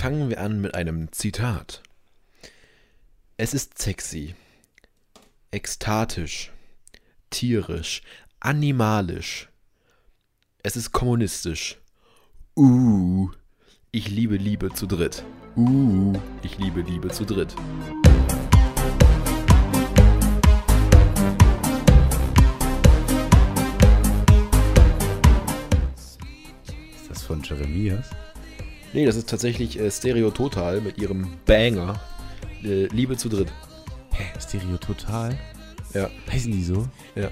Fangen wir an mit einem Zitat. Es ist sexy, ekstatisch, tierisch, animalisch. Es ist kommunistisch. Uh, ich liebe Liebe zu dritt. Uh, ich liebe Liebe zu dritt. Von Jeremias? Nee, das ist tatsächlich äh, Stereo Total mit ihrem Banger. Äh, Liebe zu dritt. Hä, Stereo Total? Ja. Heißen die so? Ja.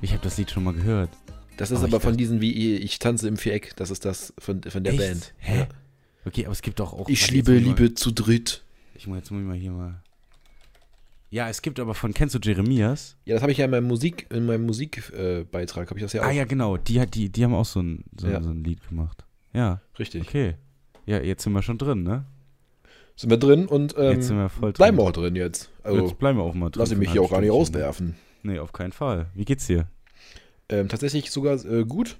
Ich habe das Lied schon mal gehört. Das ist Aber aber, von diesen wie Ich tanze im Viereck. Das ist das von, von der Echt? Band. Hä? Ja. Okay, aber es gibt doch auch. Ich liebe Liebe zu dritt. Mal, ich muss jetzt muss ich mal hier mal. Ja, es gibt aber von. Kennst du Jeremias? Ja, das habe ich ja in meinem Musik, in meinem Musikbeitrag, äh, habe ich das ja auch. Ah ja, genau. Die, hat, die, die haben auch so ein, so, Ja. so ein Lied gemacht. Ja, Richtig. okay. Ja, jetzt sind wir schon drin, ne? Sind wir drin und ähm, jetzt sind wir voll drin. bleiben wir auch drin jetzt. Also jetzt bleiben wir auch mal drin. lasse ich mich hier auch gar nicht rauswerfen. Ne? Nee, auf keinen Fall. Wie geht's dir? Ähm, tatsächlich sogar äh, gut.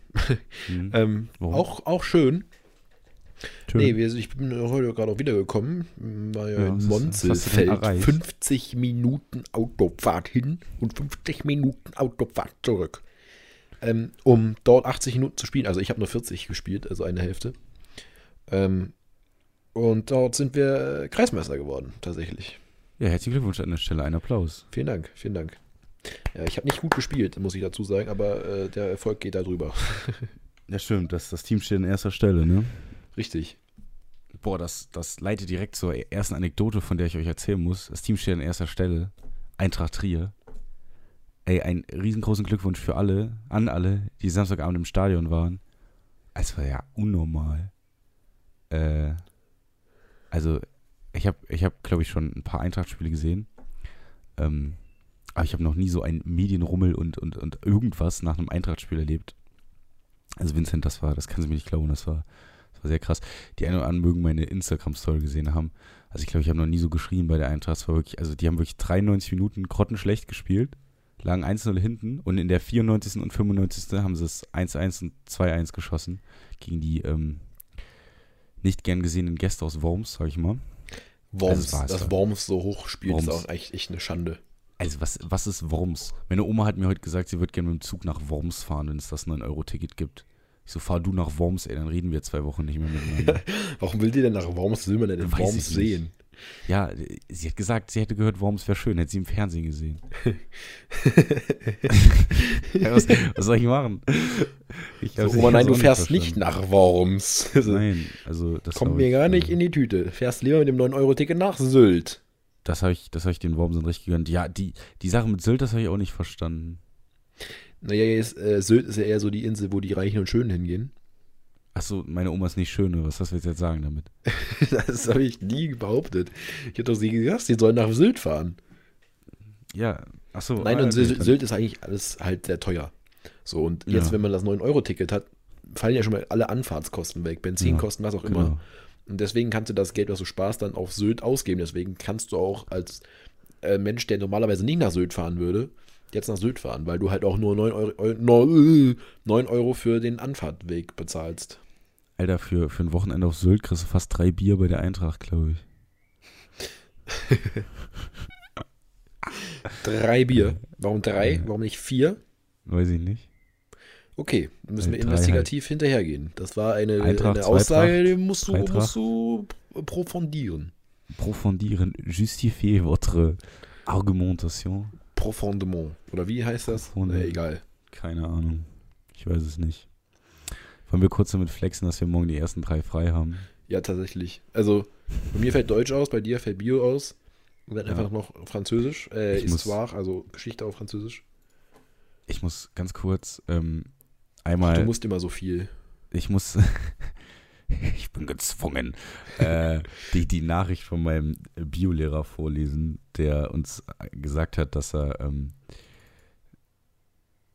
Hm. Ähm, auch, auch schön. Schön. Nee, wir, ich bin heute gerade auch wiedergekommen. War ja, Ja, in Monzelfeld. erreicht? 50 Minuten Autofahrt hin und 50 Minuten Autofahrt zurück. Ähm, um dort 80 Minuten zu spielen. Also ich habe nur 40 gespielt, also eine Hälfte. Ähm, und dort sind wir äh, Kreismeister geworden, tatsächlich. Ja, herzlichen Glückwunsch an der Stelle. Ein Applaus. Vielen Dank, vielen Dank. Ja, ich habe nicht gut gespielt, muss ich dazu sagen, aber äh, der Erfolg geht da drüber. Ja, stimmt. Das, das Team steht an erster Stelle, ne? Richtig. Boah, das, das leitet direkt zur ersten Anekdote, von der ich euch erzählen muss. Das Team steht an erster Stelle. Eintracht Trier. Ey, einen riesengroßen Glückwunsch für alle, an alle, die Samstagabend im Stadion waren. Es war ja unnormal. Äh, also, ich habe, ich hab, glaube ich, schon ein paar Eintracht-Spiele gesehen. Ähm, aber ich habe noch nie so ein Medienrummel und, und, und irgendwas nach einem Eintracht-Spiel erlebt. Also, Vincent, das war, das kannst du mir nicht glauben, das war, das war sehr krass die einen oder anderen mögen meine Instagram-Story gesehen haben. Also ich glaube, ich habe noch nie so geschrien bei der Eintracht. Es war wirklich, also die haben wirklich 93 Minuten grottenschlecht gespielt, lagen 1-0 hinten und in der 94. und 95. haben sie es 1-1 und 2-1 geschossen gegen die ähm, nicht gern gesehenen Gäste aus Worms, sag ich mal. Worms, Also dass ja. Worms so hoch spielt, ist auch echt, echt eine Schande. Also was, was ist Worms? Meine Oma hat mir heute gesagt, sie wird gerne mit dem Zug nach Worms fahren, wenn es das 9-Euro-Ticket gibt. Ich so, fahr du nach Worms, ey, dann reden wir zwei Wochen nicht mehr miteinander. Warum will die denn nach Worms? Will man denn in Weiß Worms ich nicht. Ja, sie hat gesagt, sie hätte gehört, Worms wäre schön, hätte sie im Fernsehen gesehen. was, was soll ich machen? Ich So, Oma, ich nein, du fährst nicht nach Worms. Nein, also das Kommt mir ich, gar nicht äh, in die Tüte. Fährst lieber mit dem 9-Euro-Ticket nach Sylt. Das habe ich, das hab ich den Wormsen recht gegönnt. Ja, die, die Sache mit Sylt, das habe ich auch nicht verstanden. Naja, jetzt, äh, Sylt ist ja eher so die Insel, wo die Reichen und Schönen hingehen. Achso, meine Oma ist nicht schön, oder was willst du jetzt sagen damit? Das habe ich nie behauptet. Ich hätte doch sie gesagt, sie sollen nach Sylt fahren. Ja, achso. Nein, und Sylt, Sylt ist eigentlich alles halt sehr teuer. So, und jetzt, Ja. wenn man das 9-Euro-Ticket hat, fallen ja schon mal alle Anfahrtskosten weg. Benzinkosten, was auch immer. Genau. Und deswegen kannst du das Geld, was du sparst, dann auf Sylt ausgeben. Deswegen kannst du auch als äh, Mensch, der normalerweise nicht nach Sylt fahren würde, jetzt nach Sylt fahren, weil du halt auch nur 9 Euro, Eu- no- 9 Euro für den Anfahrtweg bezahlst. Alter, für, für ein Wochenende auf Sylt kriegst du fast drei Bier bei der Eintracht, glaube ich. Drei Bier. Warum drei? Warum nicht vier? Weiß ich nicht. Okay, müssen wir investigativ hinterhergehen. Das war eine, Eintracht, eine Aussage, die musst du, musst du profondieren. Profondieren, justifier votre argumentation. Profondement. Oder wie heißt das? Profonde. Nee, egal. Keine Ahnung. Ich weiß es nicht. Wollen wir kurz damit flexen, dass wir morgen die ersten drei frei haben? Ja, tatsächlich. Also, bei mir fällt Deutsch aus, bei dir fällt Bio aus. Und dann Ja. einfach noch Französisch. Äh, Ich muss- Histoire, also Geschichte auf Französisch. Ich muss ganz kurz ähm, Du einmal. musst immer so viel. ich muss. ich bin gezwungen, äh, die, die Nachricht von meinem Biolehrer vorlesen, der uns gesagt hat, dass er ähm,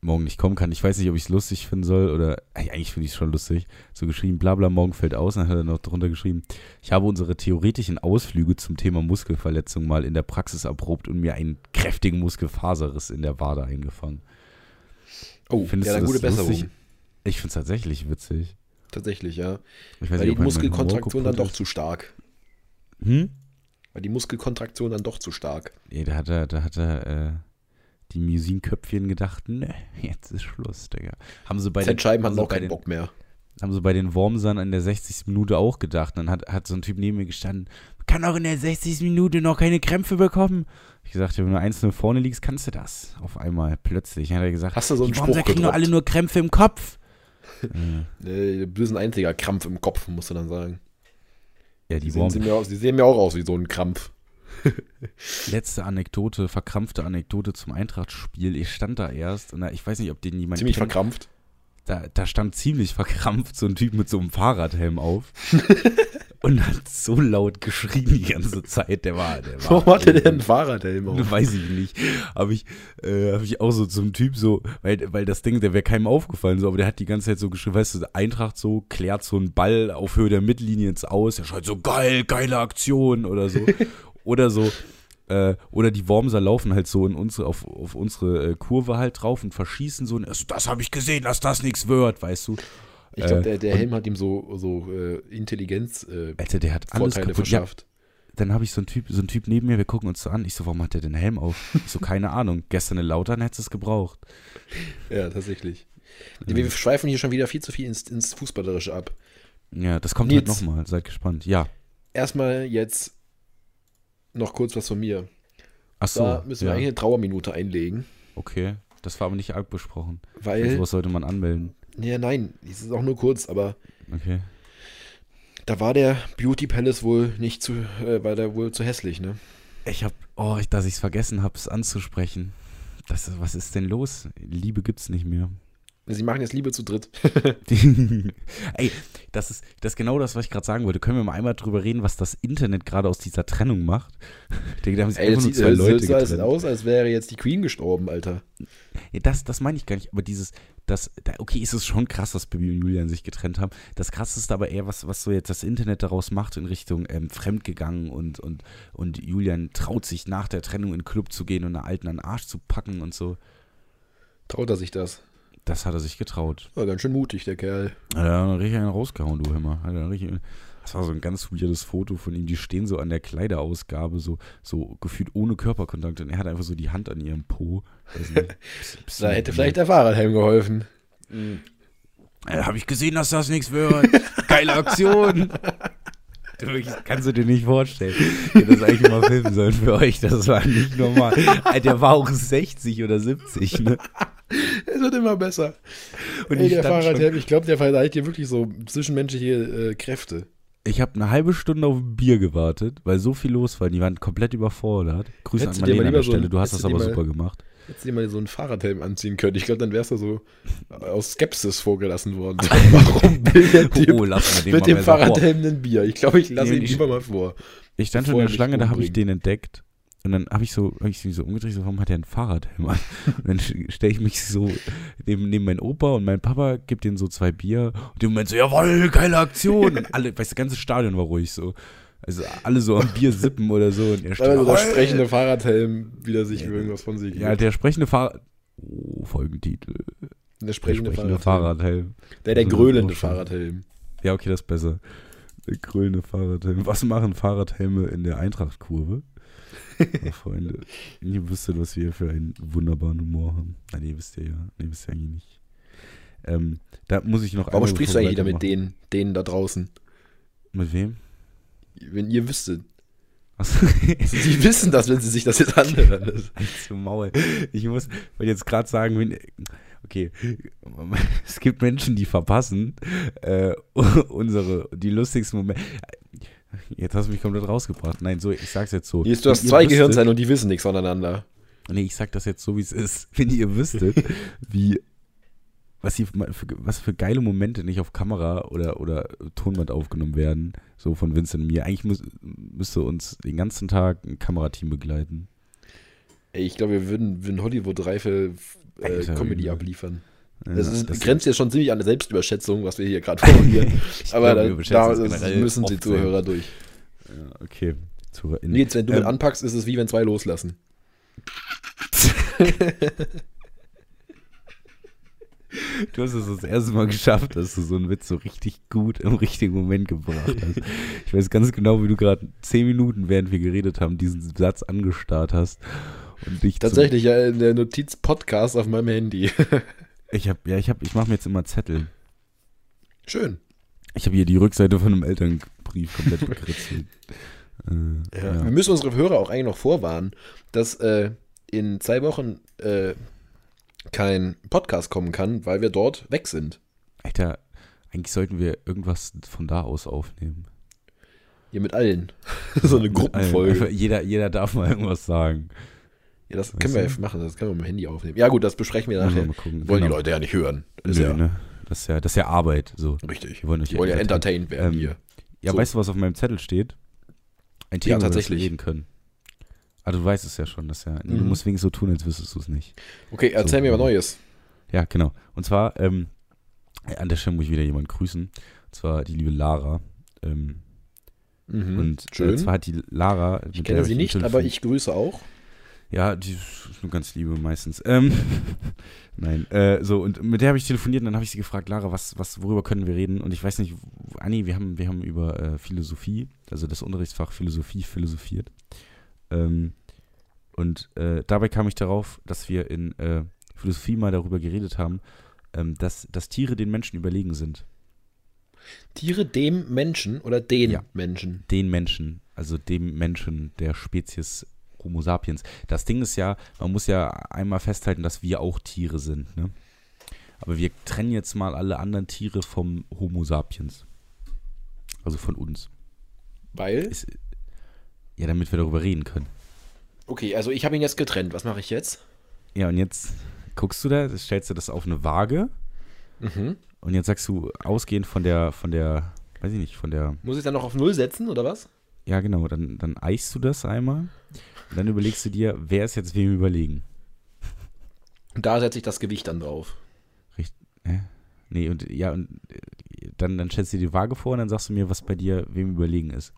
morgen nicht kommen kann. Ich weiß nicht, ob ich es lustig finden soll oder eigentlich finde ich es schon lustig. So geschrieben, bla bla, morgen fällt aus. Und dann hat er noch drunter geschrieben, ich habe unsere theoretischen Ausflüge zum Thema Muskelverletzung mal in der Praxis erprobt und mir einen kräftigen Muskelfaserriss in der Wade eingefangen. Oh, Findest ja, du das gute Besserung. lustig? Ich finde es tatsächlich witzig. Tatsächlich, ja. Ich weiß Weil die er mein Muskelkontraktion dann doch zu stark. Hm? Weil die Muskelkontraktion dann doch zu stark. Nee, da hat er, da hat er äh, die Musinköpfchen gedacht, ne, jetzt ist Schluss, Digga. Haben sie bei den, Zentscheiben haben sie auch keinen den, Bock mehr. haben sie bei den Wormsern in der 60. Minute auch gedacht. Dann hat, hat so ein Typ neben mir gestanden, kann auch in der 60. Minute noch keine Krämpfe bekommen. Ich gesagt, wenn du 1-0 vorne liegst, kannst du das. Auf einmal, plötzlich. Dann hat er gesagt, Hast du so einen die Wormser kriegen doch alle nur Krämpfe im Kopf. äh, du bist ein einziger Krampf im Kopf, musst du dann sagen. ja, Die, die sehen, Worm, sie mir aus, die sehen mir auch aus wie so ein Krampf. letzte Anekdote, verkrampfte Anekdote zum Eintracht-Spiel. Ich stand da erst und da, ich weiß nicht, ob den jemand Ziemlich kennt. verkrampft. da, da stand ziemlich verkrampft so ein Typ mit so einem Fahrradhelm auf und hat so laut geschrien die ganze Zeit. Der war, der war. Warum hatte der einen Fahrradhelm auf? Weiß ich nicht. Habe ich, äh, hab ich auch so zum Typ so, weil, weil das Ding, der wäre keinem aufgefallen, so, aber der hat die ganze Zeit so geschrieben, weißt du, Eintracht so, klärt so einen Ball auf Höhe der Mittellinie ins Aus, der schreit so, geil, geile Aktion oder so. Oder so, äh, oder die Wormser laufen halt so in unsere, auf, auf unsere äh, Kurve halt drauf und verschießen so, und das habe ich gesehen, dass das nichts wird, weißt du. Ich glaube, Äh, der, der Helm hat ihm so, so Intelligenz äh, Alter, der hat alles Vorteile kaputt. Ja, verschafft. dann habe ich so einen Typ, so einen Typ neben mir, wir gucken uns so an. Ich so, warum hat der den Helm auf? Ich so, keine Ahnung. Gestern in Lautern hätte es gebraucht. Ja, tatsächlich. Wir schweifen hier schon wieder viel zu viel ins, ins Fußballerische ab. Ja, das kommt Nils. halt nochmal. Seid gespannt. Ja. Erstmal jetzt noch kurz was von mir. Ach so. Da müssen wir ja. eigentlich eine Trauerminute einlegen, Okay. Das war aber nicht abgesprochen. weil. Sowas sollte man anmelden. Ja, nein, es ist auch nur kurz, aber Okay. da war der Beauty Palace wohl nicht zu, äh, war der wohl zu hässlich, ne? Ich hab, oh, ich, dass ich es vergessen habe, es anzusprechen. Das, was ist denn los? Liebe gibt's nicht mehr. Sie machen jetzt Liebe zu dritt. Ey, das ist, das ist genau das, was ich gerade sagen wollte. Können wir mal einmal drüber reden, was das Internet gerade aus dieser Trennung macht? Denke, da haben sich Ey, einfach das nur sieht zwei Leute sieht getrennt. aus, als wäre jetzt die Queen gestorben, Alter. Ja, das, das meine ich gar nicht, aber dieses, das, da, okay, ist es schon krass, dass Bibi und Julian sich getrennt haben. Das krasseste aber eher, was, was so jetzt das Internet daraus macht in Richtung ähm, fremdgegangen und, und, und Julian traut sich nach der Trennung in den Club zu gehen und einer Alten an den Arsch zu packen und so. Traut er sich das? Das hat er sich getraut. War ganz schön mutig, der Kerl. Hat er richtig einen rausgehauen, du Himmer. Hat er richtig, das war so ein ganz weirdes Foto von ihm. Die stehen so an der Kleiderausgabe, so, so gefühlt ohne Körperkontakt und er hat einfach so die Hand an ihrem Po. Nicht, bisschen- bisschen- Da hätte vielleicht der Fahrradhelm geholfen. Äh, Habe ich gesehen, dass das nichts wird. Geile Aktion. Du, ich, kannst du dir nicht vorstellen. Ich hätte das eigentlich mal filmen sollen für euch. Das war nicht normal. Alter, Der war auch 60 oder 70, ne? Es wird immer besser. Und Ey, ich der Fahrradhelm, ich glaube, der verleiht dir wirklich so zwischenmenschliche äh, Kräfte. Ich habe eine halbe Stunde auf ein Bier gewartet, weil so viel los war. Die waren komplett überfordert. Grüße Hättest an Marlene an der so ein- Stelle. Du hast das aber mal- super gemacht. Hättest du dir mal so einen Fahrradhelm anziehen können. Ich glaube, dann wärst du so aus Skepsis vorgelassen worden. Warum will der Typ Oh, lass mit dem. Fahrradhelm ein Bier? Ich glaube, ich lasse Nee, ihn lieber mal vor. Ich stand schon in der Schlange, da habe ich den entdeckt. Und dann habe ich so, hab ich mich so umgedreht, so, warum hat der ein Fahrradhelm an? Und dann stelle ich mich so neben, neben meinen Opa und mein Papa gibt denen so zwei Bier. Und die Moment so, jawohl, geile Aktion. Und alle, weißt du, das ganze Stadion war ruhig so. Also alle so am Bier sippen oder so. Und er steht, Also der sprechende Fahrradhelm wieder sich irgendwas von sich Ja, der sprechende Fahrrad. Oh, Folgentitel. der Der sprechende, sprechende Fahrradhelm. Fahrradhelm. Der, der So, grölende auch schon. Fahrradhelm. Ja, okay, das ist besser. Der grölende Fahrradhelm. Was machen Fahrradhelme in der Eintrachtkurve? Freunde, ihr wüsstet, was wir für einen wunderbaren Humor haben. Nein, ihr wisst ja, ja. Nee, wisst ihr eigentlich nicht. Ähm, da muss ich noch Warum sprichst du eigentlich wieder mit denen, denen da draußen? Mit wem? Wenn ihr wüsstet. Sie wissen das, wenn sie sich das jetzt anhören. Das- zum Maul. Ich muss jetzt gerade sagen, wenn, okay, es gibt Menschen, die verpassen äh, unsere, die lustigsten Momente. Jetzt hast du mich komplett rausgebracht. Nein, so, ich sag's jetzt so. Hier ist, du hast zwei wüsstet- Gehirnzellen und die wissen nichts voneinander. Nee, ich sag das jetzt so, wie es ist. Wenn ihr wüsstet, wie, was, hier für, was für geile Momente nicht auf Kamera oder, oder Tonband aufgenommen werden, so von Vincent und mir. Eigentlich muss, müsste uns den ganzen Tag ein Kamerateam begleiten. Ey, ich glaube, wir würden, würden Hollywood-reife äh, Comedy übel. Ja, Das, ist, das- grenzt ja schon ziemlich an eine Selbstüberschätzung, was wir hier gerade formulieren. Aber glaub, wir da, da müssen die. Zuhörer durch. Ja, okay. ZuhörerInnen. Nils, wenn du mit Ähm, anpackst, ist es wie wenn zwei loslassen. Du hast es das erste Mal geschafft, dass du so einen Witz so richtig gut im richtigen Moment gebracht hast. Ich weiß ganz genau, wie du gerade zehn Minuten, während wir geredet haben, diesen Satz angestarrt hast. Und dich Tatsächlich ja in der Notiz Podcast auf meinem Handy. ich habe, ja, ich habe, ich mache mir jetzt immer Zettel. Schön. Ich habe hier die Rückseite von einem Elternbrief komplett bekritzelt. äh, ja. Ja. Wir müssen unsere Hörer auch eigentlich noch vorwarnen, dass äh, in zwei Wochen äh, kein Podcast kommen kann, weil wir dort weg sind. Alter, eigentlich sollten wir irgendwas von da aus aufnehmen. Hier mit allen. so eine Gruppenfolge. Jeder, jeder darf mal irgendwas sagen. Ja, das weißt können wir ja machen, das können wir mit dem Handy aufnehmen. Ja, gut, das besprechen wir nachher. Mal gucken. Wollen genau. die Leute ja nicht hören. Das, Nö, ist, ja, ne? das, ist, ja, das ist ja Arbeit. So. Richtig. Wir wollen, die wollen ja entertained werden ähm, hier. Ja, so. weißt du, was auf meinem Zettel steht? Ein Thema, ja, tatsächlich. wir reden können. Ah, du weißt es ja schon, dass ja. Mhm. Du musst wenigstens so tun, als wüsstest du es nicht. Okay, erzähl so, mir was Neues. Ja, genau. Und zwar, ähm, an der Stelle muss ich wieder jemanden grüßen. Und zwar die liebe Lara. Ähm, mhm, und äh, schön. Äh, zwar hat die Lara. Ich kenne sie nicht, aber ich grüße auch. Ja, die ist nur ganz liebe meistens. Ähm, Nein, äh, so, und mit der habe ich telefoniert und dann habe ich sie gefragt, Lara, was, was, worüber können wir reden? Und ich weiß nicht, Anni, wir haben, wir haben über äh, Philosophie, also das Unterrichtsfach Philosophie philosophiert. Ähm, und äh, dabei kam ich darauf, dass wir in äh, Philosophie mal darüber geredet haben, ähm, dass, dass Tiere den Menschen überlegen sind. Tiere dem Menschen oder den ja, Menschen? Den Menschen, also dem Menschen der Spezies Homo sapiens. Das Ding ist ja, man muss ja einmal festhalten, dass wir auch Tiere sind. Ne? Aber wir trennen jetzt mal alle anderen Tiere vom Homo sapiens. Also von uns. Weil? Ist, ja, damit wir darüber reden können. Okay, also ich habe ihn jetzt getrennt. Was mache ich jetzt? Ja, und jetzt guckst du da, stellst du das auf eine Waage. Mhm. Und jetzt sagst du, ausgehend von der, von der, weiß ich nicht, von der. Muss ich dann noch auf Null setzen, oder was? Ja, genau. Dann, dann eichst du das einmal. Und dann überlegst du dir, wer ist jetzt wem überlegen. Und da setze ich das Gewicht dann drauf. Richtig. Äh? Nee, und ja, und äh, dann, dann stellst du dir die Waage vor und dann sagst du mir, was bei dir wem überlegen ist.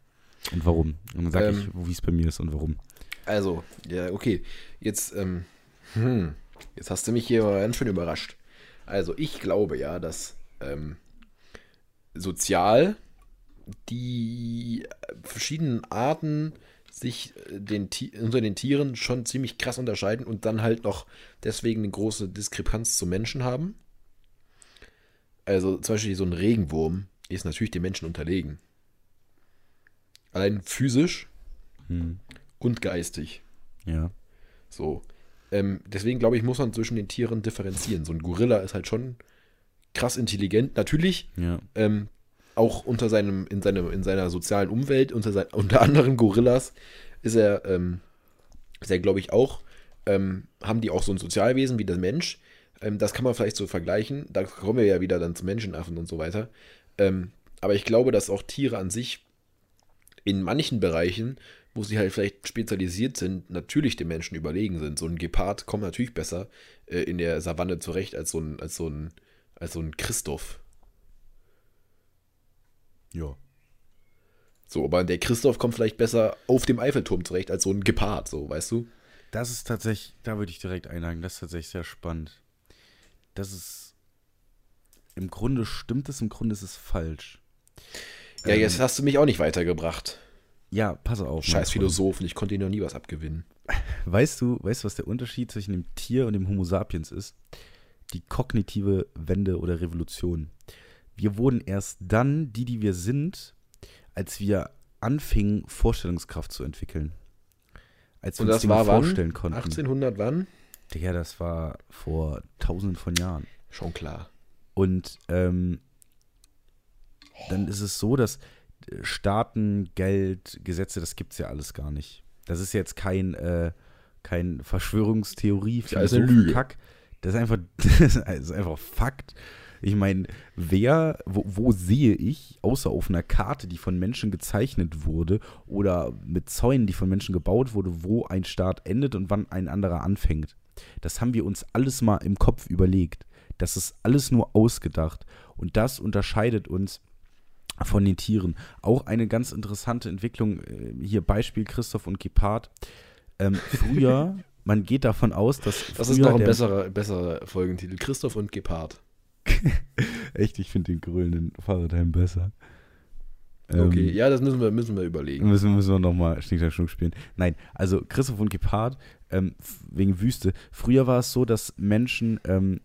Und warum. Und dann sag ähm, ich, wie es bei mir ist und warum. Also, ja, okay. Jetzt, ähm, hm, jetzt hast du mich hier ganz schön überrascht. Also, ich glaube ja, dass ähm, sozial die verschiedenen Arten sich äh, den, unter den Tieren schon ziemlich krass unterscheiden und dann halt noch deswegen eine große Diskrepanz zum Menschen haben. Also zum Beispiel so ein Regenwurm ist natürlich dem Menschen unterlegen. Allein physisch hm. und geistig. Ja. So. Ähm, deswegen glaube ich, muss man zwischen den Tieren differenzieren. So ein Gorilla ist halt schon krass intelligent. Natürlich ja. ähm, auch unter seinem, in, seinem, in seiner sozialen Umwelt, unter, sein, unter anderen Gorillas, ist er, ähm, ist er glaube ich, auch, ähm, haben die auch so ein Sozialwesen wie der Mensch. Ähm, das kann man vielleicht so vergleichen. Da kommen wir ja wieder dann zu Menschenaffen und so weiter. Ähm, aber ich glaube, dass auch Tiere an sich in manchen Bereichen, wo sie halt vielleicht spezialisiert sind, natürlich den Menschen überlegen sind. So ein Gepard kommt natürlich besser äh, in der Savanne zurecht als so ein, als so ein, als so ein Christoph. Ja. So, aber der Christoph kommt vielleicht besser auf dem Eiffelturm zurecht als so ein Gepard, so, weißt du? Das ist tatsächlich, da würde ich direkt einhaken, das ist tatsächlich sehr spannend. Das ist, im Grunde stimmt es, im Grunde ist es falsch. Ja, ähm, jetzt hast du mich auch nicht weitergebracht. Ja, pass auf. Scheiß Philosophen, ich konnte ihnen noch nie was abgewinnen. Weißt du, weißt du, was der Unterschied zwischen dem Tier und dem Homo sapiens ist? Die kognitive Wende oder Revolution wir wurden erst dann die, die wir sind, als wir anfingen, Vorstellungskraft zu entwickeln. Als wir Und uns das war vorstellen wann? konnten. 1800 wann? Ja, das war vor tausenden von Jahren. Schon klar. Und ähm, dann ist es so, dass äh, Staaten, Geld, Gesetze, das gibt es ja alles gar nicht. Das ist jetzt kein, äh, kein Verschwörungstheorie, ja, ist eine Lüge. Kack. Das ist einfach, das ist einfach Fakt. Ich meine, wer, wo, wo, sehe ich, außer auf einer Karte, die von Menschen gezeichnet wurde oder mit Zäunen, die von Menschen gebaut wurde, wo ein Staat endet und wann ein anderer anfängt? Das haben wir uns alles mal im Kopf überlegt. Das ist alles nur ausgedacht. Und das unterscheidet uns von den Tieren. Auch eine ganz interessante Entwicklung, äh, hier Beispiel Christoph und Gepard. Ähm, früher, man geht davon aus, dass. Das ist noch ein besserer, besserer Folgentitel: Christoph und Gepard. Echt, ich finde den grölenden Fahrradhelm besser. Okay, Ähm, ja, das müssen wir, müssen wir überlegen. Müssen, müssen wir nochmal Schnick, Schnuck spielen. Nein, also Christoph und Gepard, ähm, wegen Wüste. Früher war es so, dass Menschen ähm,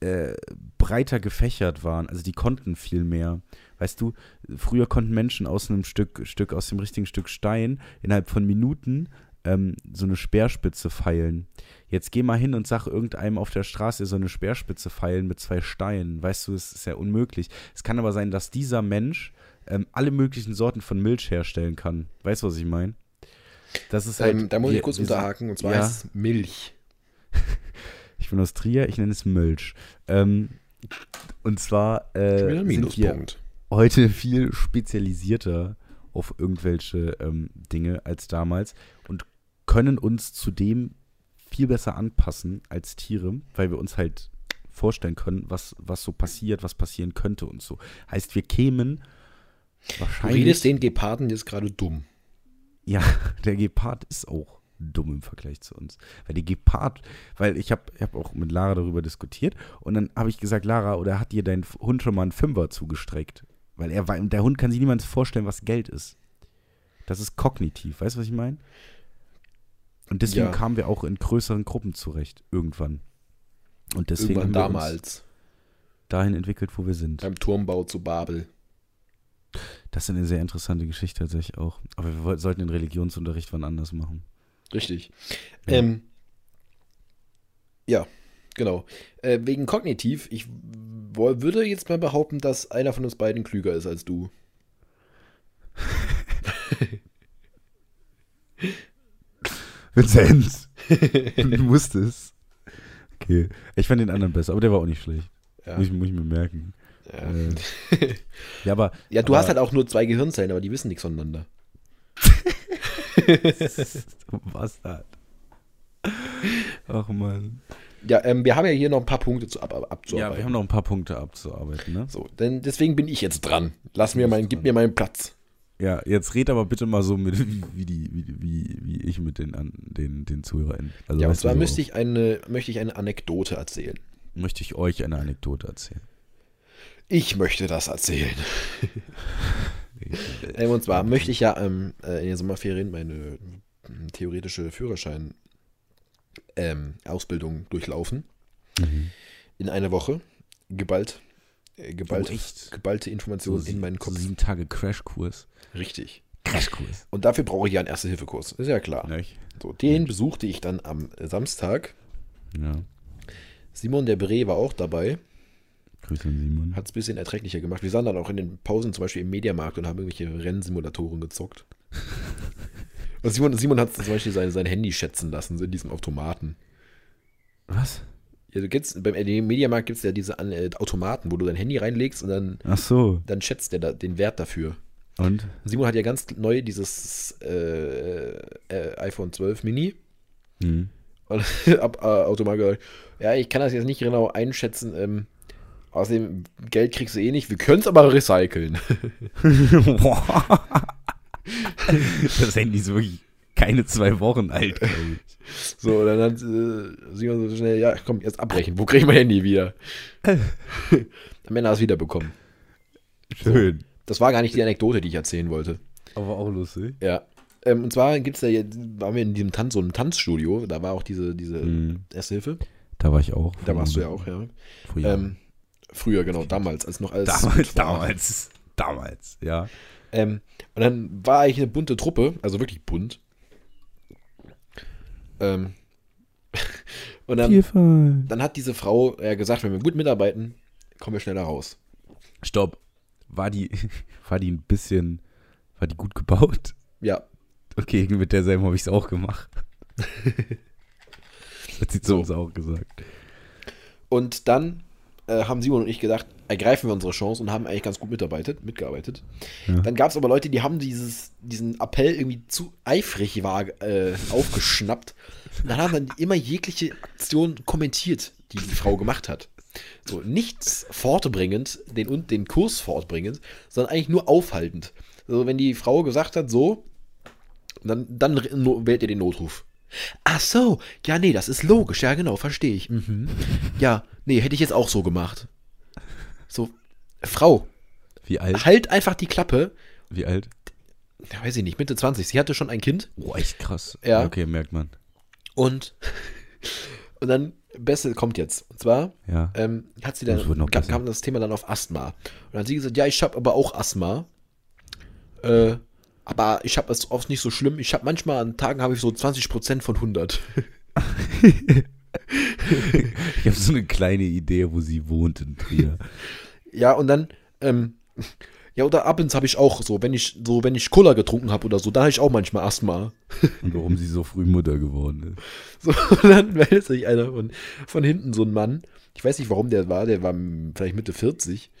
äh, breiter gefächert waren. Also die konnten viel mehr. Weißt du, früher konnten Menschen aus einem Stück, Stück aus dem richtigen Stück Stein innerhalb von Minuten ähm, so eine Speerspitze feilen. Jetzt geh mal hin und sag irgendeinem auf der Straße so eine Speerspitze feilen mit zwei Steinen. Weißt du, es ist ja unmöglich. Es kann aber sein, dass dieser Mensch ähm, alle möglichen Sorten von Milch herstellen kann. Weißt du, was ich meine? Das ist halt. Ähm, da muss ich kurz unterhaken, und zwar ja. heißt es Milch. Ich bin aus Trier, ich nenne es Milch. Ähm, und zwar äh, sind wir heute viel spezialisierter auf irgendwelche ähm, Dinge als damals und können uns zudem viel besser anpassen als Tiere, weil wir uns halt vorstellen können, was, was so passiert, was passieren könnte und so. Heißt, wir kämen Du wahrscheinlich. redest den Geparden jetzt gerade dumm. Ja, der Gepard ist auch dumm im Vergleich zu uns. Weil der Gepard, weil ich habe ich hab auch mit Lara darüber diskutiert und dann habe ich gesagt, Lara, oder hat dir dein Hund schon mal einen Fünfer zugestreckt? Weil er der Hund kann sich niemand vorstellen, was Geld ist. Das ist kognitiv, weißt du, was ich meine? Und deswegen Ja. kamen wir auch in größeren Gruppen zurecht, irgendwann. Und deswegen Irgendwann haben wir uns damals, dahin entwickelt, wo wir sind. beim Turmbau zu Babel. Das ist eine sehr interessante Geschichte tatsächlich auch. Aber wir sollten den Religionsunterricht wann anders machen. Richtig. Ja. Ähm, ja, genau. Äh, wegen kognitiv, ich würde jetzt mal behaupten, dass einer von uns beiden klüger ist als du. Vincent, du musstest. Okay, ich fand den anderen besser, aber der war auch nicht schlecht. Ja, Muss, ich, muss ich mir merken. ja. Äh, ja, aber. ja du aber, hast halt auch nur zwei Gehirnzellen, aber die wissen nichts voneinander. Was hat? Ach man. Ja, ähm, wir haben ja hier noch ein paar Punkte zu ab, ab, abzuarbeiten. Ja, wir haben noch ein paar Punkte abzuarbeiten, ne? so, denn deswegen bin ich jetzt dran. Lass mir meinen, gib mir meinen Platz. Ja, jetzt red aber bitte mal so mit, wie, die, wie, wie, wie ich mit den, an, den, den ZuhörerInnen. Also, Ja, und zwar so müsste ich eine, möchte ich eine Anekdote erzählen. möchte ich euch eine Anekdote erzählen. Ich möchte das erzählen. Ähm, und zwar möchte ich ja ähm, äh, in den Sommerferien meine ähm, theoretische Führerschein ähm, durchlaufen. Mhm. In einer Woche. Geballt. Äh, geballt Oh, geballte Informationen in meinen Kopf. sieben Tage Crashkurs. Richtig. Crashkurs. Und dafür brauche ich ja einen Erste-Hilfe-Kurs. Ist ja klar. Nicht? So, den besuchte ich dann am Samstag. Ja. Simon der Bre war auch dabei. Grüße an Simon. Hat es ein bisschen erträglicher gemacht. Wir sahen dann auch in den Pausen zum Beispiel im Mediamarkt und haben irgendwelche Rennsimulatoren gezockt. Und Simon, Simon hat zum Beispiel sein, sein Handy schätzen lassen, so in diesem Automaten. Was? Ja, du kennst, beim Mediamarkt gibt es ja diese äh, Automaten, wo du dein Handy reinlegst und dann, Ach so. dann schätzt der da, den Wert dafür. Und? Simon hat ja ganz neu dieses äh, äh, iPhone 12 Mini. Hm. Und ab äh, Automat gesagt, ja, ich kann das jetzt nicht genau einschätzen. Ähm, außerdem, Geld kriegst du eh nicht. Wir können es aber recyceln. das Handy ist wirklich keine zwei Wochen alt, glaube ich. So, dann hat äh, Simon so schnell, ja, komm, jetzt abbrechen. Wo krieg ich mein Handy wieder? Am Ende hast du wiederbekommen. Schön. Das war gar nicht die Anekdote, die ich erzählen wollte. Aber auch lustig. Ja. Ähm, und zwar gibt's da jetzt, waren wir in diesem Tanz, so einem Tanzstudio, da war auch diese, diese Mhm. Erste Hilfe. Da war ich auch. Da warst du ja auch, ja. Jahren. Ähm, früher, genau, damals, als noch alles. damals, damals. Damals, ja. Ähm, und dann war eigentlich eine bunte Truppe, also wirklich bunt. Ähm, und dann, Vielfalt. dann hat diese Frau äh, gesagt, wenn wir gut mitarbeiten, kommen wir schneller raus. Stopp. War die, war die ein bisschen, war die gut gebaut? Ja, Okay, mit derselben habe ich es auch gemacht. Hat sie zu So. uns auch gesagt. und dann äh, haben Simon und ich gedacht, ergreifen wir unsere Chance und haben eigentlich ganz gut mitarbeitet, mitgearbeitet. Ja. Dann gab es aber Leute, die haben dieses, diesen Appell irgendwie zu eifrig war, äh, aufgeschnappt. Und dann haben dann immer jegliche Aktion kommentiert, die die Frau gemacht hat. So, nichts fortbringend, den, und den Kurs fortbringend, sondern eigentlich nur aufhaltend. Also, wenn die Frau gesagt hat, so, dann, dann wählt ihr den Notruf. Ach so, ja, nee, das ist logisch, ja, genau, verstehe ich. Mhm. Ja, nee, hätte ich jetzt auch so gemacht. So, Frau, Wie alt? halt einfach die Klappe. Wie alt? Ja, weiß ich nicht, Mitte 20. Sie hatte schon ein Kind Oh, echt krass. Ja. Okay, merkt man. und, und dann, Beste kommt jetzt. Und zwar Ja. ähm, hat sie Das dann, kam, besser. kam das Thema dann auf Asthma. Und dann hat sie gesagt, ja, ich habe aber auch Asthma. Äh, aber ich habe es oft nicht so schlimm. Ich habe manchmal an Tagen habe ich so 20% von 100. Ich habe so eine kleine Idee, wo sie wohnt in Trier. Ja, und dann, ähm, ja, oder abends habe ich auch so, wenn ich, so, wenn ich Cola getrunken habe oder so, da habe ich auch manchmal Asthma. Und warum sie so früh Mutter geworden ist. So, dann meldet sich einer von, von hinten, so ein Mann. Ich weiß nicht, warum der war, der war vielleicht Mitte 40.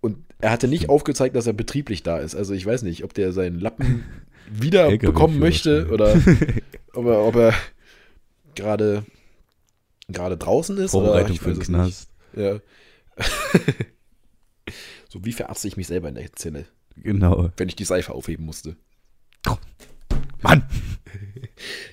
Und er hatte nicht aufgezeigt, dass er betrieblich da ist. Also ich weiß nicht, ob der seinen Lappen wieder bekommen möchte oder ob er, ob er gerade, gerade draußen ist. Vorbereitung oder für den Knast. nicht. Ja. So wie verarzte ich mich selber in der Zelle, Genau. wenn ich die Seife aufheben musste. Mann!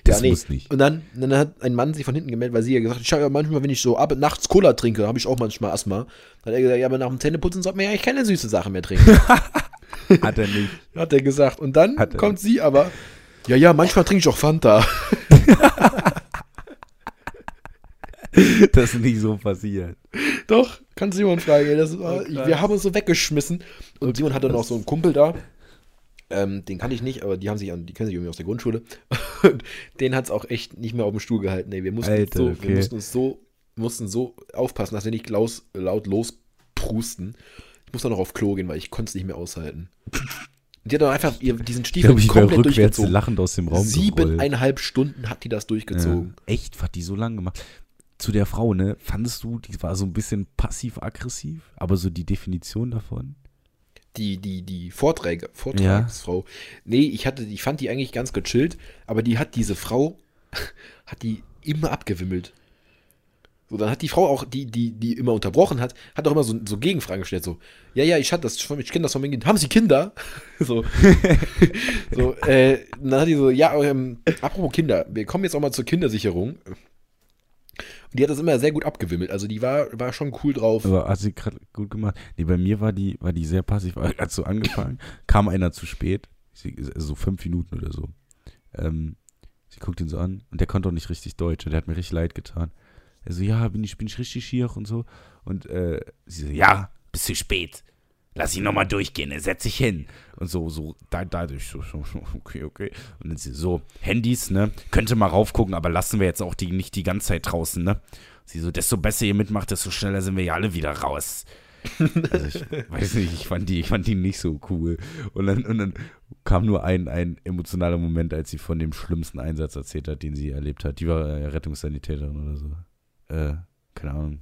Das ja, nee. muss nicht. Und dann, dann hat ein Mann sich von hinten gemeldet, weil sie ja gesagt hat, ich habe ja manchmal, wenn ich so ab, nachts Cola trinke, habe ich auch manchmal Asthma. Dann hat er gesagt, ja, aber nach dem Zähneputzen sollte man ja eigentlich keine süße Sache mehr trinken. Hat er nicht. hat er gesagt. Und dann kommt sie aber, ja, ja, manchmal trinke ich auch Fanta. Das ist nicht so passiert. Doch, kann Simon fragen. Das Oh, wir haben uns so weggeschmissen. Und Simon hatte noch so einen Kumpel da. Ähm, den kannte ich nicht, aber die haben sich an, die kennen sich irgendwie aus der Grundschule. Und den hat es auch echt nicht mehr auf dem Stuhl gehalten. Ey, wir mussten, Alter, so, okay. wir mussten uns so, mussten so aufpassen, dass wir nicht laus, laut losprusten. Ich musste noch auf Klo gehen, weil ich konnte es nicht mehr aushalten. Und die hat dann einfach ihr, diesen Ich Stiefel glaube, ich wäre komplett rückwärts durchgezogen. lachend aus dem Raum gerollt. Siebeneinhalb Stunden hat die das Ja. durchgezogen. Echt? Hat die so lange gemacht? Zu der Frau, ne? Fandest du, die war so ein bisschen passiv-aggressiv? Aber so die Definition davon? die, die, die Vorträge, Vortragsfrau. Nee, ich hatte, ich fand die eigentlich ganz gechillt, aber die hat diese Frau, hat die immer abgewimmelt. So, dann hat die Frau auch, die, die, die immer unterbrochen hat, hat auch immer so, so Gegenfragen gestellt, so, ja, ja, ich hatte das ich kenne das von mir, haben Sie Kinder? so, so, äh, dann hat die so, ja, ähm, apropos Kinder, wir kommen jetzt auch mal zur Kindersicherung. Und die hat das immer sehr gut abgewimmelt, also die war, war schon cool drauf. Aber hat sie gerade gut gemacht? Nee, bei mir war die, war die sehr passiv. Hat so angefangen, kam einer zu spät, so fünf Minuten oder so. Ähm, sie guckt ihn so an und der konnte auch nicht richtig Deutsch und der hat mir richtig leid getan. Er so, ja, bin ich, bin ich richtig schier und so. Und äh, sie so, ja, bist du spät. Lass ihn nochmal durchgehen, er setzt sich hin. Und so, so, da, dadurch, so, so, so, okay, okay. Und dann sie so, Handys, ne, könnte mal raufgucken, aber lassen wir jetzt auch die nicht die ganze Zeit draußen, ne. Sie so, desto besser ihr mitmacht, desto schneller sind wir ja alle wieder raus. Also ich weiß nicht, ich fand die, ich fand die nicht so cool. Und dann, und dann kam nur ein, ein emotionaler Moment, als sie von dem schlimmsten Einsatz erzählt hat, den sie erlebt hat. Die war äh, Rettungssanitäterin oder so. Äh, keine Ahnung.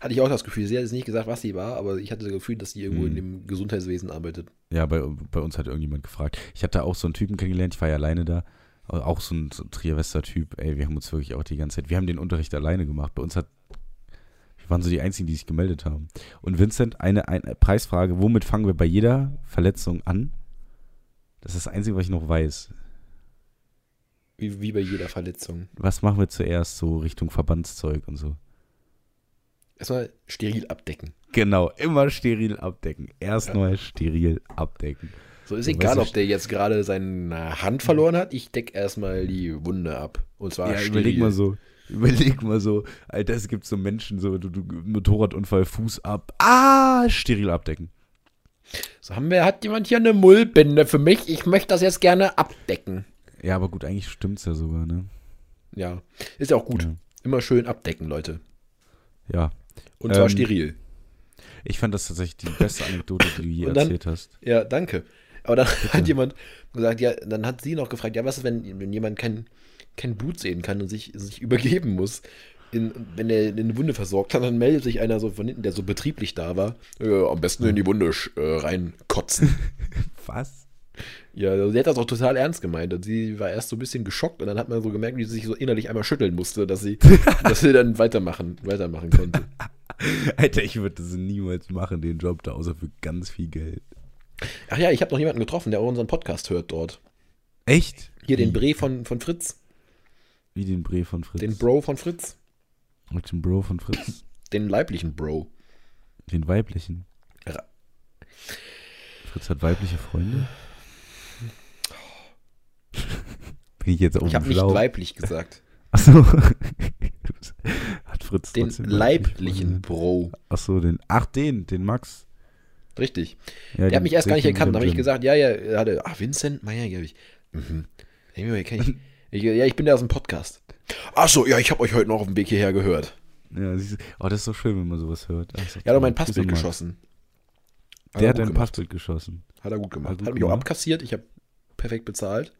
Hatte ich auch das Gefühl. Sie hat jetzt nicht gesagt, was sie war, aber ich hatte das Gefühl, dass sie irgendwo Mhm. in dem Gesundheitswesen arbeitet. Ja, bei, bei uns hat irgendjemand gefragt. Ich hatte auch so einen Typen kennengelernt, ich war ja alleine da. Auch so ein, so ein Trier-Wester-Typ. Ey, wir haben uns wirklich auch die ganze Zeit, wir haben den Unterricht alleine gemacht. Bei uns hat, wir waren so die Einzigen, die sich gemeldet haben. Und Vincent, eine, eine Preisfrage, womit fangen wir bei jeder Verletzung an? Das ist das Einzige, was ich noch weiß. Wie, wie bei jeder Verletzung. Was machen wir zuerst so Richtung Verbandszeug und so? Erstmal steril abdecken. Genau, immer steril abdecken. Erstmal steril abdecken. So ist Ja, egal, ob der jetzt gerade seine Hand verloren hat. Ich deck erstmal die Wunde ab. Und zwar Ja, steril. überleg mal so. Überleg mal so, Alter, es gibt so Menschen, so, du, du, Motorradunfall, Fuß ab, ah, steril abdecken. So haben wir, hat jemand hier eine Mullbinde für mich? Ich möchte das jetzt gerne abdecken. Ja, aber gut, eigentlich stimmt's ja sogar, ne? Ja, ist ja auch gut. Ja. Immer schön abdecken, Leute. Ja. Und zwar Ähm, steril. Ich fand das tatsächlich die beste Anekdote, die du je dann- erzählt hast. Ja, danke. Aber dann hat jemand gesagt, ja, dann hat sie noch gefragt, ja, was ist, wenn, wenn jemand kein, kein Blut sehen kann und sich, sich übergeben muss? In, wenn er eine Wunde versorgt hat, dann meldet sich einer so von hinten, der so betrieblich da war. Ja, am besten in die Wunde äh, reinkotzen. Was? ja, also sie hat das auch total ernst gemeint. Und sie war erst so ein bisschen geschockt und dann hat man so gemerkt, wie sie sich so innerlich einmal schütteln musste, dass sie, dass sie dann weitermachen, weitermachen konnte. Alter, ich würde das niemals machen, den Job da, außer für ganz viel Geld. Ach ja, ich habe noch jemanden getroffen, der auch unseren Podcast hört dort. Echt? Hier den Wie? Bre von, von Fritz. Wie den Bre von Fritz. Den Bro von Fritz. Mit dem Bro von Fritz. Den leiblichen Bro. Den weiblichen. Ja. Fritz hat weibliche Freunde. Bin ich jetzt auch Ich habe nicht weiblich gesagt. Achso. hat Fritz Den leiblichen? Bro. Achso, den. Ach, den, den Max. Richtig. Ja, Der hat mich erst gar nicht erkannt. Da habe ich gesagt, ja, ja, er hatte, ach, Vincent Meyer, glaube ich. Mhm. Ich, ich, ja, ich bin der aus dem Podcast. Ach so, ja, ich habe euch heute noch auf dem Weg hierher gehört. Ja, siehst du- oh, das ist so schön, wenn man sowas hört. Ach, doch Er hat auch mein. Passbild geschossen. Der hat dein. Passbild geschossen. Hat er gut gemacht. Hat gut Hat mich auch gemacht. abkassiert. Ich habe perfekt bezahlt.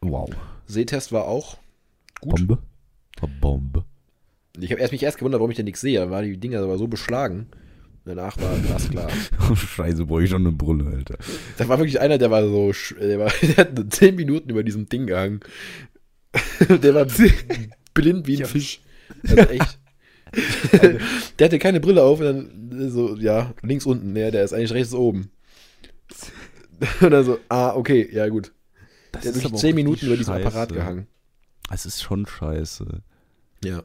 Wow. Sehtest war auch gut. Bombe. Bombe. Ich habe erst mich erst gewundert, warum ich da nichts sehe. Da waren die Dinger aber so beschlagen. Danach war das klar. Oh, Scheiße, boah, ich schon eine Brille, Alter. Da war wirklich einer, der war so, der, war, der hat nur 10 Minuten über diesem Ding gehangen. Der war blind wie ein Fisch. Also echt. der hatte keine Brille auf und dann so, ja, links unten, ja, der ist eigentlich rechts oben. Und dann so, ah, okay, ja gut. Das Der hat ist wirklich aber auch 10 Minuten über diesem. Apparat gehangen. Es ist schon scheiße, Ja.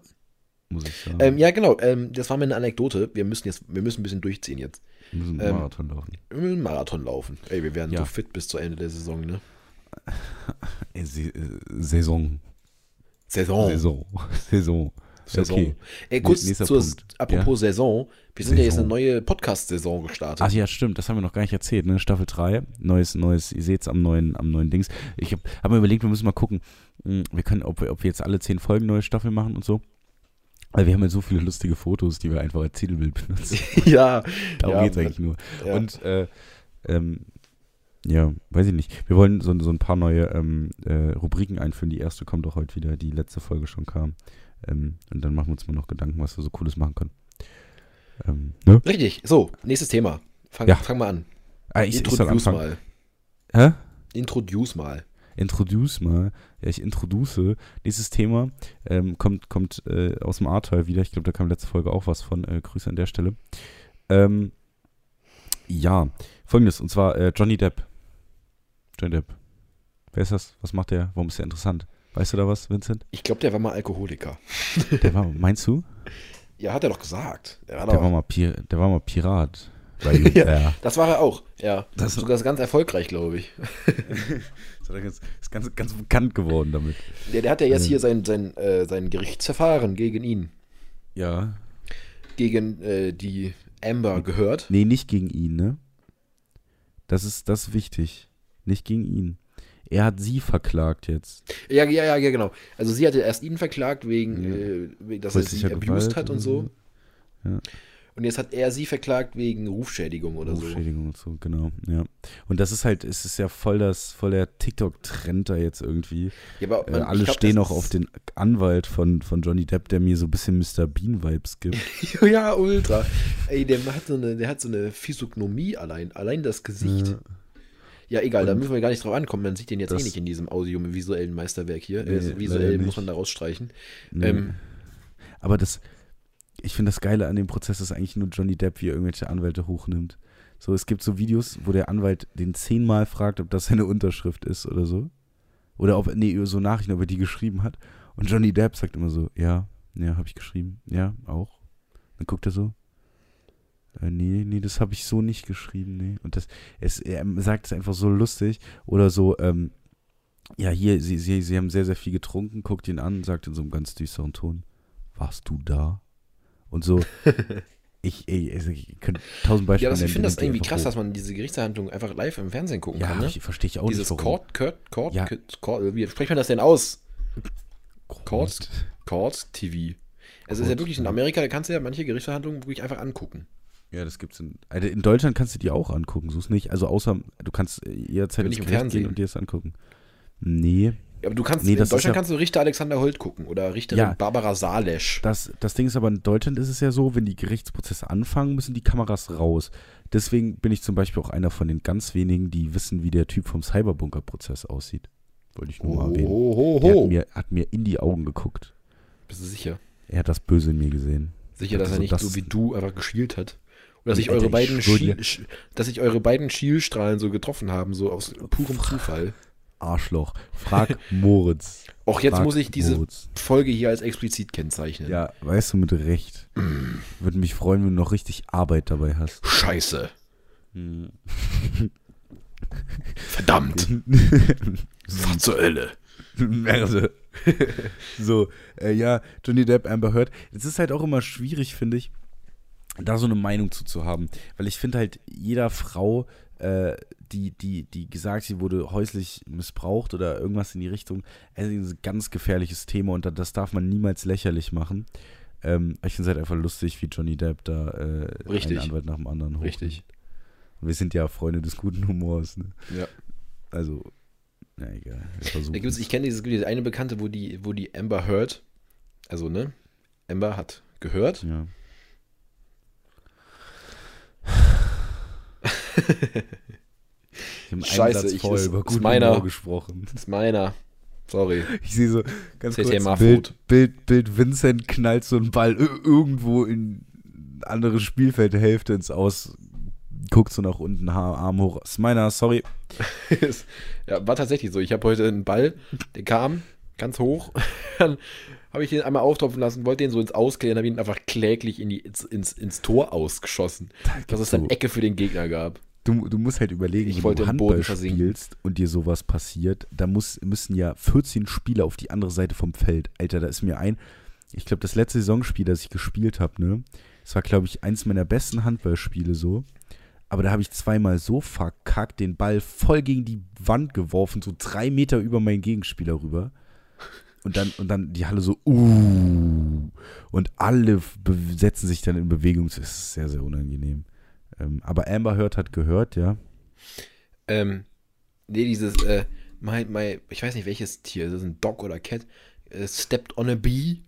Muss ich sagen. Ähm, ja, genau, ähm, das war mir eine Anekdote. Wir müssen jetzt, wir müssen ein bisschen durchziehen jetzt. Wir müssen ähm, einen Marathon laufen. Wir müssen einen Marathon laufen. Ey, wir werden Ja. so fit bis zu Ende der Saison, ne? Saison. Saison. Saison. Saison. Saison. Okay. Ey, kurz Nächster zur, Punkt. apropos Saison. Wir sind ja jetzt Saison. eine neue Podcast-Saison gestartet. Ach ja, stimmt, das haben wir noch gar nicht erzählt, ne? Staffel 3, neues, neues, ihr seht's am neuen, am neuen Dings. Ich habe hab mir überlegt, wir müssen mal gucken, mh, wir können, ob wir, ob wir jetzt alle zehn Folgen neue Staffel machen und so. Weil wir haben ja so viele lustige Fotos, die wir einfach als Titelbild benutzen. ja. Darum ja, geht's eigentlich nur. Ja. Und äh, ähm, ja, weiß ich nicht. Wir wollen so, so ein paar neue ähm, äh, Rubriken einführen. Die erste kommt auch heute wieder, die letzte Folge schon kam. Ähm, und dann machen wir uns mal noch Gedanken, was wir so Cooles machen können. Ähm, ne? Richtig. So, nächstes Thema. Fang, Ja. fang mal an. Ah, ich, ich Introduce anfangen. mal. Hä? Introduce mal. Introduce mal. Ja, ich introduce. Nächstes Thema ähm, kommt, kommt äh, aus dem Ahrtal wieder. Ich glaube, da kam letzte Folge auch was von. Äh, Grüße an der Stelle. Ähm, ja, folgendes. Und zwar äh, Johnny Depp. Johnny Depp. Wer ist das? Was macht der? Warum ist der interessant? Weißt du da was, Vincent? Ich glaube, der war mal Alkoholiker. Der war, meinst du? Ja, hat er doch gesagt. Der war Der war mal, Pir der war mal Pirat. Bei UR. Ja. das war er auch. Ja. Das- Sogar ganz erfolgreich, glaube ich. ist ganz, ist ganz, ganz bekannt geworden damit. Der, der hat ja jetzt Ja. hier sein, sein, äh, sein Gerichtsverfahren gegen ihn, Ja. gegen äh, die Amber gehört. Nee, nicht gegen ihn, ne? Das ist, das ist wichtig. Nicht gegen ihn. Er hat sie verklagt jetzt. Ja, ja, ja, ja, genau. Also sie hatte erst ihn verklagt wegen, Ja. äh, dass er sie abused Gewalt hat und so. Ja. Und jetzt hat er sie verklagt wegen Rufschädigung oder so. Rufschädigung und so, genau, ja. Und das ist halt, es ist ja voll das, voll der TikTok-Trend da jetzt irgendwie. Ja, aber Äh, alle glaub, stehen auch auf den Anwalt von, von Johnny Depp, der mir so ein bisschen Mr. Bean-Vibes gibt. ja, ultra. Ey, der hat so eine, der hat so eine Physiognomie allein, allein das Gesicht. Ja. Ja, egal, da Und- müssen wir gar nicht drauf ankommen. Man sieht den jetzt eh nicht in diesem audiovisuellen Meisterwerk hier. Nee, leider visuell muss man da rausstreichen. Nee. Ähm. Aber das, ich finde das Geile an dem Prozess ist eigentlich nur Johnny Depp, wie er irgendwelche Anwälte hochnimmt. So, es gibt so Videos, wo der Anwalt den zehnmal fragt, ob das seine Unterschrift ist oder so. Oder ob, nee, so Nachrichten, ob er die geschrieben hat. Und Johnny Depp sagt immer so, ja, ja, habe ich geschrieben. Ja, auch. Dann guckt er so, äh, nee, nee, das habe ich so nicht geschrieben, nee. Und das, es, er sagt es einfach so lustig. Oder so, ähm, ja, hier, sie, sie, sie haben sehr, sehr viel getrunken, guckt ihn an, sagt in so einem ganz düsteren Ton, warst du da? Und so, ich, also ich könnte tausend Beispiele Ja, das, ich finde das irgendwie krass, hoch. dass man diese Gerichtsverhandlung einfach live im Fernsehen gucken Ja, kann. Ne? ich verstehe ich auch Dieses nicht, warum. Court, Court, Court, Ja. Court, Court, wie spricht man das denn aus? Court. Court. Court TV. Es ist ja Court, wirklich in ja. Amerika, da kannst du ja manche Gerichtsverhandlungen wirklich einfach angucken. Ja, das gibt's in, also in Deutschland kannst du die auch angucken, so ist nicht. Also außer, du kannst äh, jederzeit ins ich Gericht Fernsehen? gehen und dir das angucken. Nee, Aber du kannst, Nee, in Deutschland ja- kannst du Richter Alexander Holt gucken oder Richterin Ja. Barbara Salesch. Das, das Ding ist aber, in Deutschland ist es ja so, wenn die Gerichtsprozesse anfangen, müssen die Kameras raus. Deswegen bin ich zum Beispiel auch einer von den ganz wenigen, die wissen, wie der Typ vom Cyberbunker-Prozess aussieht. Wollte ich nur mal erwähnen. ho, Der hat mir, hat mir in die Augen geguckt. Bist du sicher? Er hat das Böse in mir gesehen. Sicher, dass er nicht das- so wie du einfach geschielt hat. Oder dass sich eure ich beiden Schiel, dass sich eure beiden Schielstrahlen so getroffen haben, so aus purem Zufall. Arschloch. Frag Moritz. Auch jetzt Frag muss ich diese Moritz. Folge hier als explizit kennzeichnen. Ja, weißt du, mit Recht. Würde mich freuen, wenn du noch richtig Arbeit dabei hast. Scheiße. Hm. Verdammt. Fahr zur Hölle. Merde. so, äh, ja, Johnny Depp, Amber Heard. Es ist halt auch immer schwierig, finde ich, da so eine Meinung zu, zu haben. Weil ich finde halt, jeder Frau, äh, die, die, die gesagt, sie wurde häuslich missbraucht oder irgendwas in die Richtung, ist ein ganz gefährliches Thema und da- das darf man niemals lächerlich machen. Ähm, ich finde es halt einfach lustig, wie Johnny Depp da äh, Richtig. einen Anwalt nach dem anderen hoch. Richtig. Wir sind ja Freunde des guten Humors. Ne? Ja. Also, na egal. Da gibt's, ich kenne dieses, diese eine Bekannte, wo die, wo die Amber hört. Also, ne? Amber hat gehört. Ja. Ich habe Scheiße, Satz ich- voll ist- über ist guten meiner. Gesprochen. Das ist meiner. Sorry. Ich sehe so ganz kurz. Bild, Bild, Bild, Vincent knallt so einen Ball ir- irgendwo in andere Spielfeldhälfte ins Aus, guckt so nach unten, Arm hoch. Ist meiner, sorry. ja, war tatsächlich so. Ich habe heute einen Ball, der kam ganz hoch. Dann habe ich den einmal auftropfen lassen, wollte den so ins Ausklären, habe ihn einfach kläglich in die, ins, ins, ins Tor ausgeschossen. Dass es dann. Ecke für den Gegner gab. Du, du musst halt überlegen, Ich wenn du Handball spielst und dir sowas passiert, da muss, müssen ja 14 Spieler auf die andere Seite vom Feld. Alter, da ist mir ein, ich glaube, das letzte Saisonspiel, das ich gespielt habe, ne, das war, glaube ich, eins meiner besten Handballspiele so. Aber da habe ich zweimal so verkackt, den Ball voll gegen die Wand geworfen, so drei Meter über meinen Gegenspieler rüber. Und dann, und dann die Halle so, uh. Und alle setzen sich dann in Bewegung. Das ist sehr, sehr unangenehm. Ähm, aber Amber Heard hat gehört, ja. Ähm, nee, dieses, äh, my, my, ich weiß nicht welches Tier, ist das ein Dog oder Cat, äh, stepped on a bee.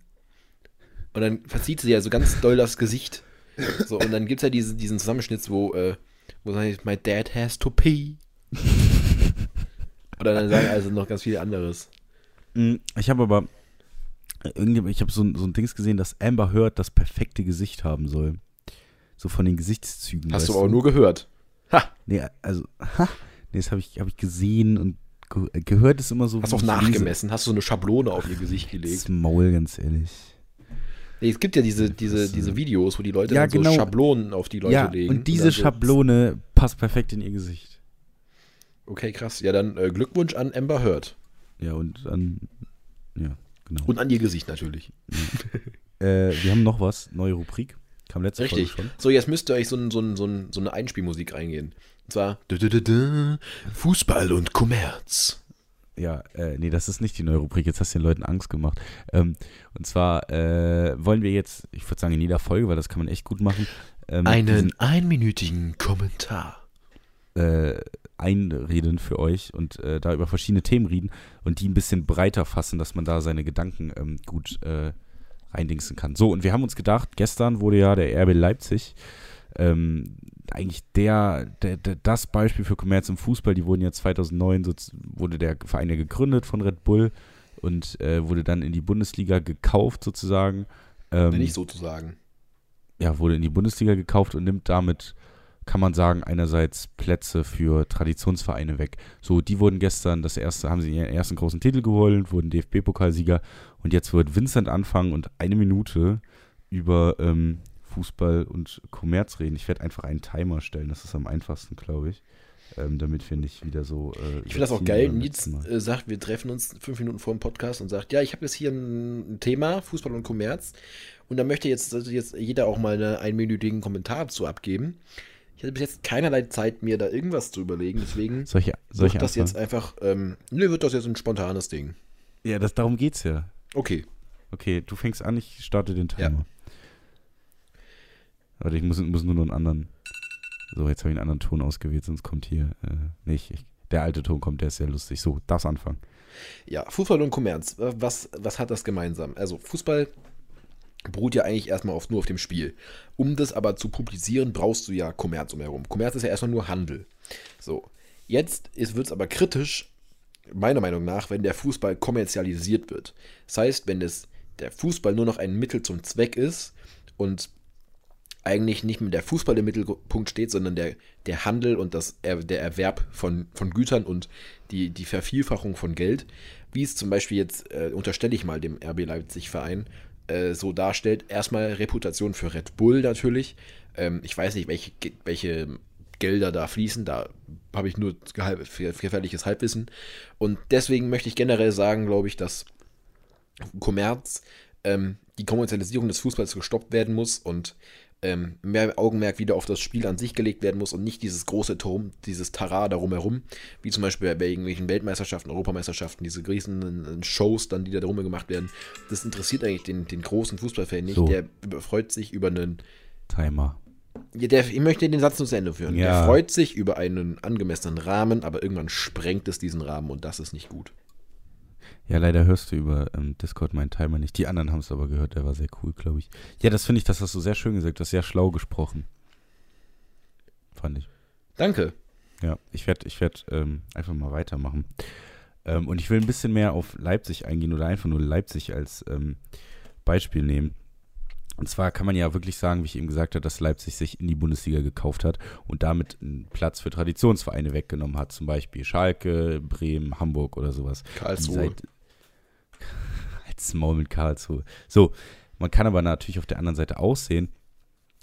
Und dann verzieht sie ja so ganz doll das Gesicht. So, und dann gibt es ja diesen, diesen Zusammenschnitt, wo, äh, wo sagt, my dad has to pee. Oder dann sagen also noch ganz viel anderes. Mm, Ich habe aber irgendwie, ich habe so, so ein Dings gesehen, dass Amber Heard das perfekte Gesicht haben soll. So von den Gesichtszügen. Hast du aber nur gehört. Ha! Nee, also, ha, nee, das habe ich, hab ich gesehen und ge gehört ist immer so. Hast wie auch ich lese. nachgemessen, hast du so eine Schablone auf ihr Gesicht gelegt. Das Maul, ganz ehrlich. Nee, es gibt ja diese, diese, Das, äh, diese Videos, wo die Leute Ja, dann so genau. Schablonen auf die Leute ja, legen. und diese dann so, Schablone passt perfekt in ihr Gesicht. Okay, krass. Ja, dann äh, Glückwunsch an Amber Heard. Ja, und dann, ja, genau. Und an ihr Gesicht natürlich. Äh, wir haben noch was, neue Rubrik. Kam letzte Richtig. Folge schon. So, jetzt müsst ihr euch so, ein, so, ein, so, ein, so eine Einspielmusik reingehen. Und zwar Fußball und Kommerz. Ja, äh, nee, das ist nicht die neue Rubrik. Jetzt hast du den Leuten Angst gemacht. Ähm, und zwar äh, wollen wir jetzt, ich würde sagen in jeder Folge, weil das kann man echt gut machen, ähm, Einen einminütigen Kommentar. äh, einreden für euch und äh, da über verschiedene Themen reden und die ein bisschen breiter fassen, dass man da seine Gedanken ähm, gut äh, reindingsen kann. So, und wir haben uns gedacht, gestern wurde ja der RB Leipzig ähm, eigentlich der, der, der, das Beispiel für Kommerz im Fußball. Die wurden ja 2009, so, wurde der Verein ja gegründet von Red Bull und äh, wurde dann in die Bundesliga gekauft sozusagen. Ähm, Nicht sozusagen. ja, wurde in die Bundesliga gekauft und nimmt damit, kann man sagen, einerseits Plätze für Traditionsvereine weg. So, die wurden gestern das erste, haben sie ihren ersten großen Titel geholt, wurden DFB-Pokalsieger und jetzt wird Vincent anfangen und eine Minute über ähm, Fußball und Kommerz reden. Ich werde einfach einen Timer stellen, das ist am einfachsten, glaube ich. Ähm, damit wir nicht wieder so. Äh, Ich finde das auch geil. Mal. äh, sagt, wir treffen uns fünf Minuten vor dem Podcast und sagt, ja, ich habe jetzt hier ein, Thema, Fußball und Kommerz. Und da möchte jetzt, jetzt jeder auch mal einen einminütigen Kommentar zu abgeben. Ich hatte bis jetzt keinerlei Zeit, mir da irgendwas zu überlegen. Deswegen Solche, wird das jetzt einfach, ähm, nö, wird das jetzt ein spontanes Ding. Ja, das, darum geht's ja. Okay. Okay, du fängst an, ich starte den Ja. Timer. Warte, ich muss, muss nur noch einen anderen. So, jetzt habe ich einen anderen Ton ausgewählt, sonst kommt hier äh, nicht. Ich, der alte Ton kommt, der ist sehr lustig. So, das anfangen. Ja, Fußball und Kommerz. Äh, Was, was hat das gemeinsam? Also Fußball beruht ja eigentlich erstmal auf, nur auf dem Spiel. Um das aber zu publizieren, brauchst du ja Kommerz umherum. Kommerz ist ja erstmal nur Handel. So, jetzt wird es aber kritisch, meiner Meinung nach, wenn der Fußball kommerzialisiert wird. Das heißt, wenn es, der Fußball nur noch ein Mittel zum Zweck ist und eigentlich nicht mehr der Fußball im Mittelpunkt steht, sondern der, der Handel und das, der Erwerb von, von Gütern und die, die Vervielfachung von Geld, wie es zum Beispiel jetzt, äh, unterstelle ich mal dem RB Leipzig-Verein, äh, so darstellt. Erstmal Reputation für Red Bull natürlich. Ähm, ich weiß nicht, welche, welche Gelder da fließen, da habe ich nur gefährliches Halbwissen. Und deswegen möchte ich generell sagen, glaube ich, dass Kommerz, ähm, die Kommerzialisierung des Fußballs gestoppt werden muss und ähm, mehr Augenmerk wieder auf das Spiel an sich gelegt werden muss und nicht dieses große Turm, dieses Tara darum herum, wie zum Beispiel bei irgendwelchen Weltmeisterschaften, Europameisterschaften, diese riesen Shows dann, die da drum gemacht werden. Das interessiert eigentlich den, den großen Fußballfan nicht. So. Der freut sich über einen Timer. Ja, der, ich möchte den Satz nur zu Ende führen. Ja. Der freut sich über einen angemessenen Rahmen, aber irgendwann sprengt es diesen Rahmen und das ist nicht gut. Ja, leider hörst du über ähm, Discord meinen Timer nicht. Die anderen haben es aber gehört, der war sehr cool, glaube ich. Ja, das finde ich, das hast du sehr schön gesagt, das ist sehr schlau gesprochen. Fand ich. Danke. Ja, ich werde ich werd, ähm, einfach mal weitermachen. Ähm, und ich will ein bisschen mehr auf Leipzig eingehen oder einfach nur Leipzig als ähm, Beispiel nehmen. Und zwar kann man ja wirklich sagen, wie ich eben gesagt habe, dass Leipzig sich in die Bundesliga gekauft hat und damit einen Platz für Traditionsvereine weggenommen hat. Zum Beispiel Schalke, Bremen, Hamburg oder sowas. Karlsruhe. als Maul mit Karlsruhe. So, man kann aber natürlich auf der anderen Seite aussehen,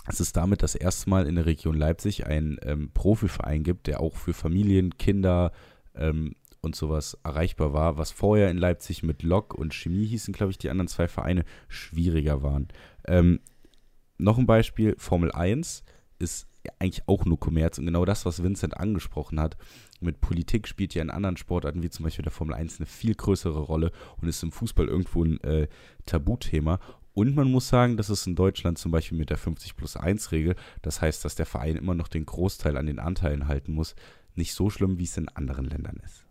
dass es damit das erste Mal in der Region Leipzig einen ähm, Profiverein gibt, der auch für Familien, Kinder ähm, und sowas erreichbar war, was vorher in Leipzig mit Lok und Chemie hießen, glaube ich, die anderen zwei Vereine schwieriger waren. Ähm, noch ein Beispiel, Formel 1 ist eigentlich auch nur Kommerz und genau das, was Vincent angesprochen hat, mit Politik spielt ja in anderen Sportarten, wie zum Beispiel der Formel 1, eine viel größere Rolle und ist im Fußball irgendwo ein äh, Tabuthema. Und man muss sagen, dass es in Deutschland zum Beispiel mit der 50 plus 1 Regel, das heißt, dass der Verein immer noch den Großteil an den Anteilen halten muss, nicht so schlimm, wie es in anderen Ländern ist.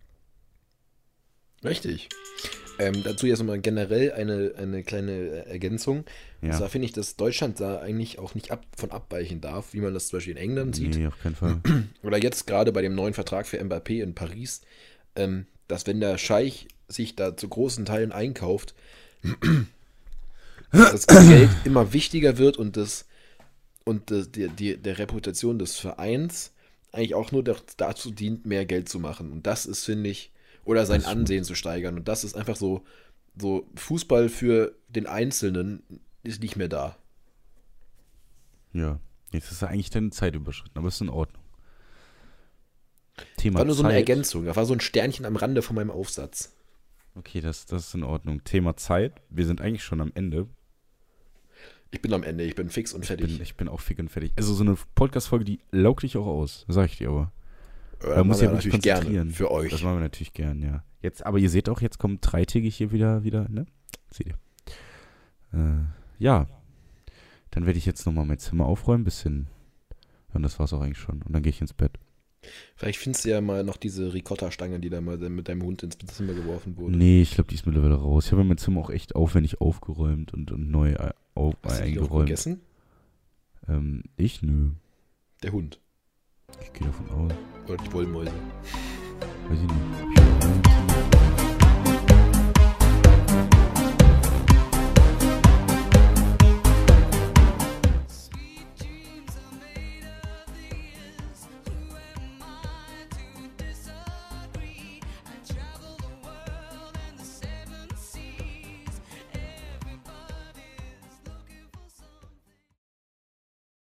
Richtig. Ähm, dazu jetzt nochmal generell eine, eine kleine Ergänzung. Ja. Und zwar finde ich, dass Deutschland da eigentlich auch nicht ab, von abweichen darf, wie man das zum Beispiel in England sieht. Nee, auf keinen Fall. Oder jetzt gerade bei dem neuen Vertrag für Mbappé in Paris, ähm, dass wenn der Scheich sich da zu großen Teilen einkauft, das Geld immer wichtiger wird und das und das, die, die, der Reputation des Vereins eigentlich auch nur dazu dient, mehr Geld zu machen. Und das ist, finde ich, oder sein Ansehen zu steigern. Und das ist einfach so, so Fußball für den Einzelnen ist nicht mehr da. Ja, jetzt ist ja eigentlich deine Zeit überschritten, aber ist in Ordnung. Thema war nur Zeit. so eine Ergänzung, da war so ein Sternchen am Rande von meinem Aufsatz. Okay, das, das ist in Ordnung. Thema Zeit, wir sind eigentlich schon am Ende. Ich bin am Ende, ich bin fix und fertig. Ich bin, ich bin auch fix und fertig. Also so eine Podcast-Folge, die laugt dich auch aus, sag ich dir aber. Äh, da muss ja natürlich gerne für euch. Das machen wir natürlich gern, ja. Jetzt, aber ihr seht auch, jetzt kommt dreitägig hier wieder, wieder, ne? Seht ihr. Äh, ja. Dann werde ich jetzt nochmal mein Zimmer aufräumen, bisschen. Und das war's auch eigentlich schon. Und dann gehe ich ins Bett. Vielleicht findest du ja mal noch diese Ricotta-Stange, die da mal mit deinem Hund ins Zimmer geworfen wurde. Nee, ich glaube, die ist mittlerweile raus. Ich habe mein Zimmer auch echt aufwendig aufgeräumt und, und neu äh, auf, Hast eingeräumt. Du die gegessen? Ähm, ich? Nö. Der Hund. Ich gehe davon aus. Oder die Wollmäuse. Weiß ich nicht.